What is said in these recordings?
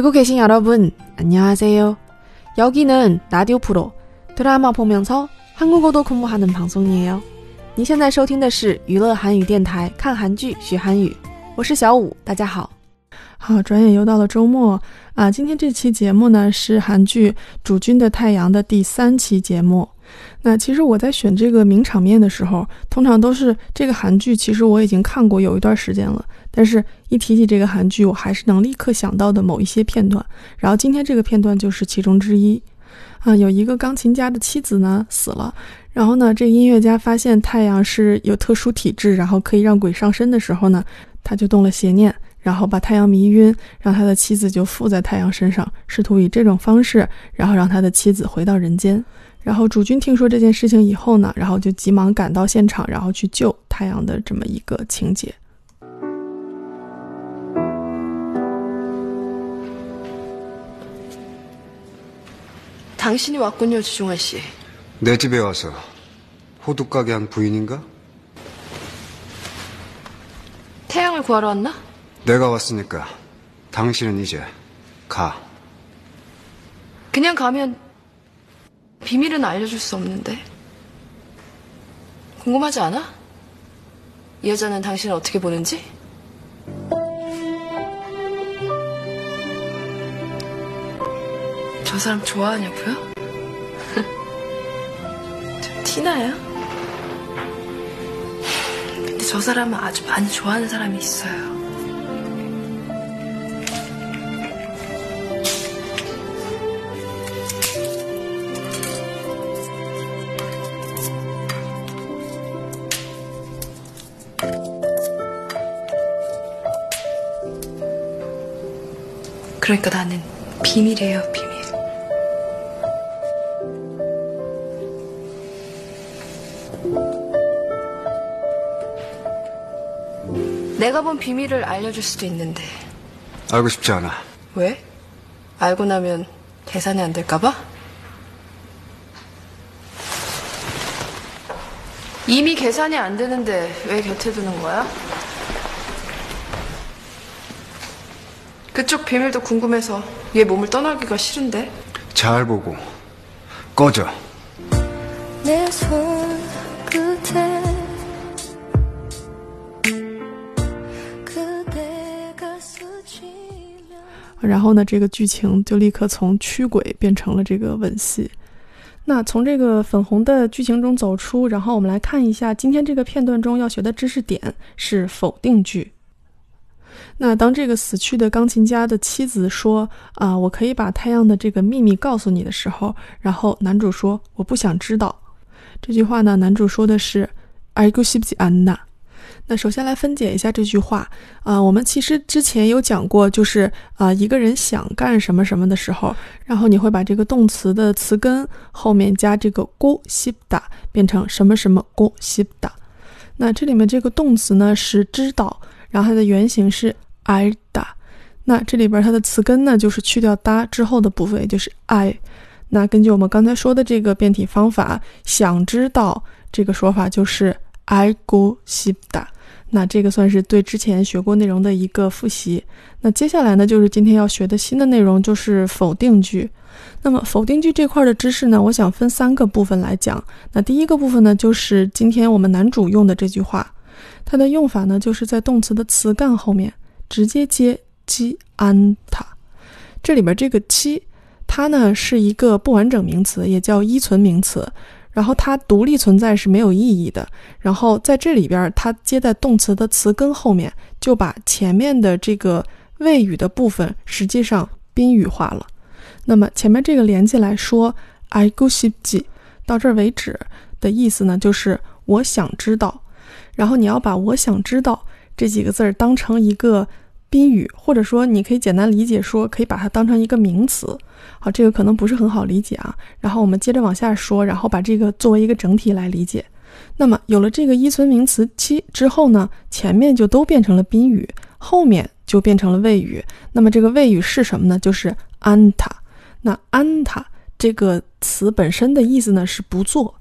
듣고 계신 여러분, 안녕하세요. 여기는 라디오 프로 드라마 보면서 한국어도 공부하는 방송이에요. 您现在收听的是娱乐韩语电台，看韩剧学韩语，我是小五，大家好。好，转眼又到了周末啊！今天这期节目呢是韩剧《主君的太阳》的第三期节目。 那其实我在选这个名场面的时候，通常都是这个韩剧，其实我已经看过有一段时间了。但是，一提起这个韩剧，我还是能立刻想到的某一些片段。然后今天这个片段就是其中之一。啊，有一个钢琴家的妻子呢死了，然后呢，这音乐家发现太阳是有特殊体质，然后可以让鬼上身的时候呢，他就动了邪念，然后把太阳迷晕，让他的妻子就附在太阳身上，试图以这种方式，然后让他的妻子回到人间。然后主君听说这件事情以后呢，然后就急忙赶到现场，然后去救太阳的这么一个情节。당신이왔군요주중환씨내집에와서호두가게한부인인가 태양을구하러왔나 내가 왔으니까 당신은 이제 가 그냥 가면 비밀은 알려줄 수 없는데. 궁금하지 않아? 이 여자는 당신을 어떻게 보는지? 저 사람 좋아하냐고요? 좀 티나요? 근데 저 사람은 아주 많이 좋아하는 사람이 있어요. 그러니까 나는 비밀이에요, 비밀. 내가 본 비밀을 알려줄 수도 있는데. 알고 싶지 않아. 왜? 알고 나면 계산이 안 될까봐? 이미 계산이 안 되는데 왜 곁에 두는 거야? 그쪽 비밀도 궁금해서 얘 몸을 떠나기가 싫은데. 잘 보고 꺼져. 내 손 끝에 그대가 스치면 然后呢，这个剧情就立刻从驱鬼变成了这个吻戏。那从这个粉红的剧情中走出，然后我们来看一下今天这个片段中要学的知识点是否定句。 那当这个死去的钢琴家的妻子说：“啊，我可以把太阳的这个秘密告诉你的时候，然后男主说：“我不想知道。”这句话呢，男主说的是 “I go s h i Anna”。那首先来分解一下这句话啊，我们其实之前有讲过，就是啊，一个人想干什么什么的时候，然后你会把这个动词的词根后面加这个 “go s h i p da”，变成什么什么 “go s h i p da”。那这里面这个动词呢是知道，然后它的原型是 i da。那这里边它的词根呢就是去掉哒之后的部分，也就是 i。那根据我们刚才说的这个变体方法，想知道这个说法就是 i go s h i p da。那这个算是对之前学过内容的一个复习。那接下来呢，就是今天要学的新的内容，就是否定句。那么否定句这块的知识呢，我想分三个部分来讲。那第一个部分呢，就是今天我们男主用的这句话，它的用法呢，就是在动词的词干后面直接接基安塔。这里边这个基，它呢是一个不完整名词，也叫依存名词。然后它独立存在是没有意义的。然后在这里边，它接在动词的词根后面，就把前面的这个谓语的部分实际上宾语化了。那么前面这个连起来说 “I go s h 到这儿为止的意思呢，就是我想知道。然后你要把我想知道这几个字儿当成一个宾语，或者说你可以简单理解说，可以把它当成一个名词。好，这个可能不是很好理解啊。然后我们接着往下说，然后把这个作为一个整体来理解。那么有了这个依存名词七之后呢，前面就都变成了宾语，后面就变成了谓语。那么这个谓语是什么呢？就是安塔。那安塔这个词本身的意思呢是不做。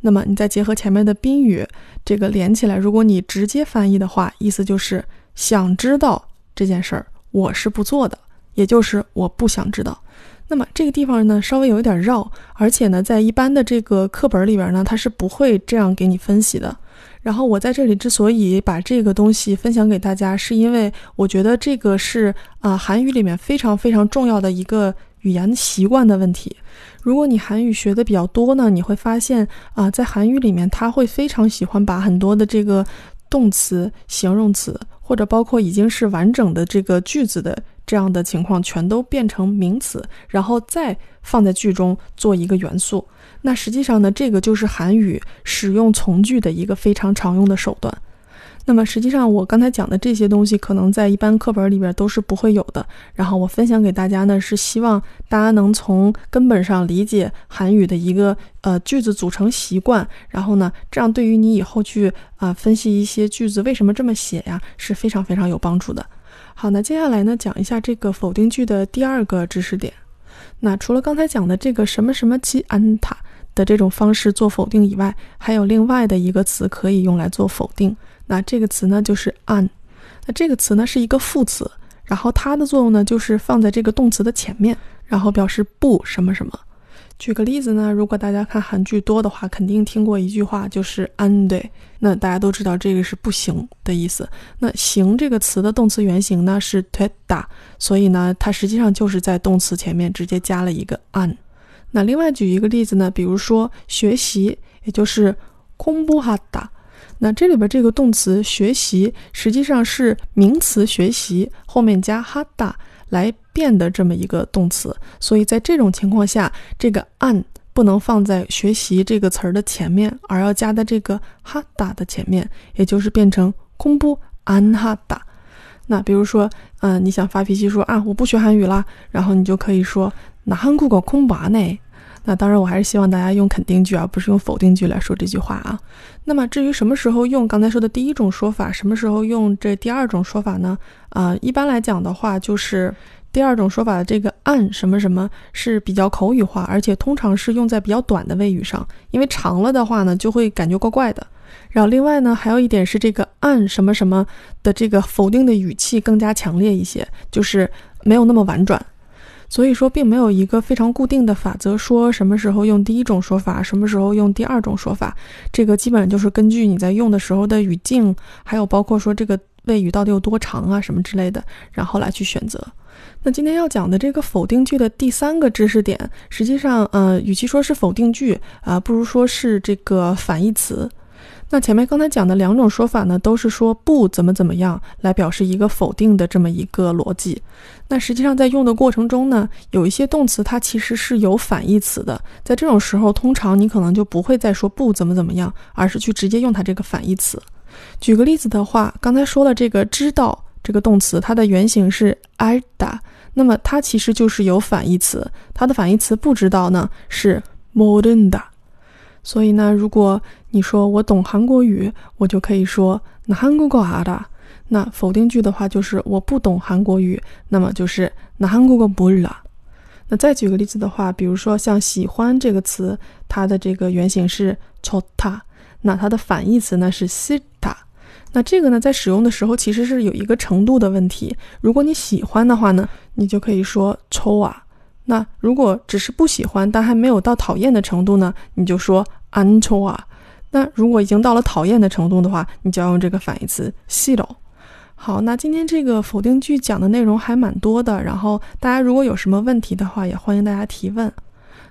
那么你再结合前面的宾语，这个连起来，如果你直接翻译的话，意思就是想知道这件事儿，我是不做的。也就是我不想知道。那么这个地方呢，稍微有一点绕，而且呢，在一般的这个课本里边呢，它是不会这样给你分析的。然后我在这里之所以把这个东西分享给大家，是因为我觉得这个是啊韩语里面非常非常重要的一个语言习惯的问题。如果你韩语学的比较多呢，你会发现啊，在韩语里面，他会非常喜欢把很多的这个动词、形容词，或者包括已经是完整的这个句子的这样的情况，全都变成名词，然后再放在句中做一个元素。那实际上呢，这个就是韩语使用从句的一个非常常用的手段。那么实际上，我刚才讲的这些东西，可能在一般课本里边都是不会有的。然后我分享给大家呢，是希望大家能从根本上理解韩语的一个呃句子组成习惯。然后呢，这样对于你以后去啊分析一些句子为什么这么写呀，是非常非常有帮助的。好，那接下来呢，讲一下这个否定句的第二个知识点。那除了刚才讲的这个什么什么其安塔。的这种方式做否定以外，还有另外的一个词可以用来做否定。那这个词呢，就是 an。那这个词呢是一个副词，然后它的作用呢就是放在这个动词的前面，然后表示不什么什么。举个例子呢，如果大家看韩剧多的话，肯定听过一句话，就是 an 对。那大家都知道这个是不行的意思。那行这个词的动词原形呢是 t d a 所以呢，它实际上就是在动词前面直接加了一个 an。那另外举一个例子呢，比如说学习，也就是空布哈达。那这里边这个动词学习实际上是名词学习后面加哈达来变的这么一个动词，所以在这种情况下，这个 an 不能放在学习这个词儿的前面，而要加在这个哈达的前面，也就是变成空布安哈达。那比如说，嗯，你想发脾气说啊，我不学韩语啦，然后你就可以说那韩国搞空巴呢？那当然，我还是希望大家用肯定句而不是用否定句来说这句话啊。那么至于什么时候用刚才说的第一种说法，什么时候用这第二种说法呢？啊，一般来讲的话，就是第二种说法的这个按什么什么是比较口语化，而且通常是用在比较短的谓语上，因为长了的话呢，就会感觉怪怪的。然后另外呢，还有一点是这个按什么什么的这个否定的语气更加强烈一些，就是没有那么婉转。所以说，并没有一个非常固定的法则，说什么时候用第一种说法，什么时候用第二种说法。这个基本上就是根据你在用的时候的语境，还有包括说这个谓语到底有多长啊，什么之类的，然后来去选择。那今天要讲的这个否定句的第三个知识点，实际上，呃，与其说是否定句啊，不如说是这个反义词。那前面刚才讲的两种说法呢，都是说不怎么怎么样来表示一个否定的这么一个逻辑。那实际上在用的过程中呢，有一些动词它其实是有反义词的。在这种时候，通常你可能就不会再说不怎么怎么样，而是去直接用它这个反义词。举个例子的话，刚才说了这个知道这个动词，它的原型是 i da，那么它其实就是有反义词，它的反义词不知道呢是 morinda。所以呢，如果你说我懂韩国语，我就可以说那韩国话的。那否定句的话就是我不懂韩国语，那么就是那韩国不了。那再举个例子的话，比如说像喜欢这个词，它的这个原型是 chota，那它的反义词呢是 sita。那这个呢在使用的时候其实是有一个程度的问题。如果你喜欢的话呢，你就可以说 choa。那如果只是不喜欢，但还没有到讨厌的程度呢，你就说 anchoa。那如果已经到了讨厌的程度的话，你就要用这个反义词细柔。好，那今天这个否定句讲的内容还蛮多的，然后大家如果有什么问题的话，也欢迎大家提问。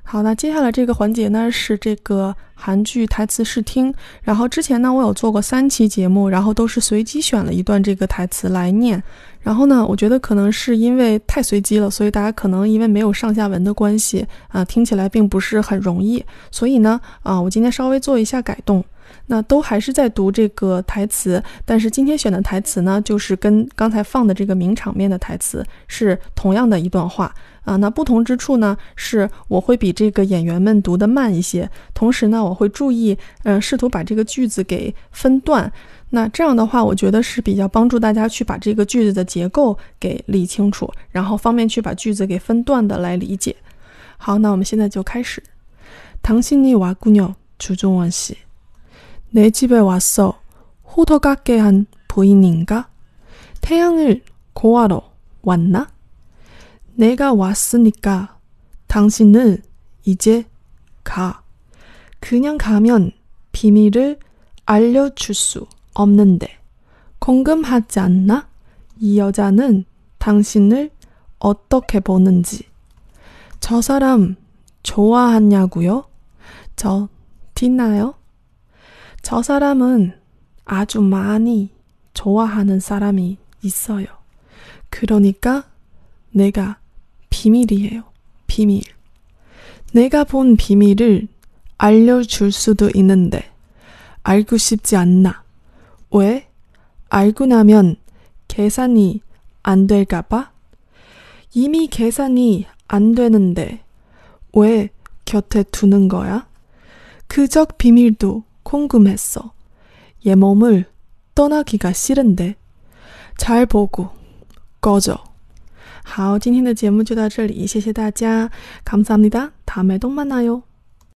好，那接下来这个环节呢是这个韩剧台词试听。然后之前呢我有做过三期节目，然后都是随机选了一段这个台词来念。然后呢，我觉得可能是因为太随机了，所以大家可能因为没有上下文的关系啊，听起来并不是很容易。所以呢，啊，我今天稍微做一下改动。那都还是在读这个台词，但是今天选的台词呢，就是跟刚才放的这个名场面的台词是同样的一段话啊。那不同之处呢，是我会比这个演员们读得慢一些，同时呢，我会注意，嗯，试图把这个句子给分段。那这样的话，我觉得是比较帮助大家去把这个句子的结构给理清楚，然后方便去把句子给分段的来理解。好，那我们现在就开始。당신이왔군요주종원 씨。 내 집에 왔어. 호더 같게 한 부인인가? 태양을 고하러 왔나? 내가 왔으니까 당신은 이제 가. 그냥 가면 비밀을 알려줄 수 없는데 궁금하지 않나? 이 여자는 당신을 어떻게 보는지. 저 사람 좋아하냐고요? 저 티나요? 저 사람은 아주 많이 좋아하는 사람이 있어요. 그러니까 내가 비밀이에요. 비밀. 내가 본 비밀을 알려줄 수도 있는데 알고 싶지 않나? 왜? 알고 나면 계산이 안 될까봐? 이미 계산이 안 되는데 왜 곁에 두는 거야? 그적 비밀도 궁금했어. 얘 몸을 떠나기가 싫은데. 잘 보고 꺼져. 好，今天的节目就到这里，谢谢大家，감사합니다。다음에또만나요。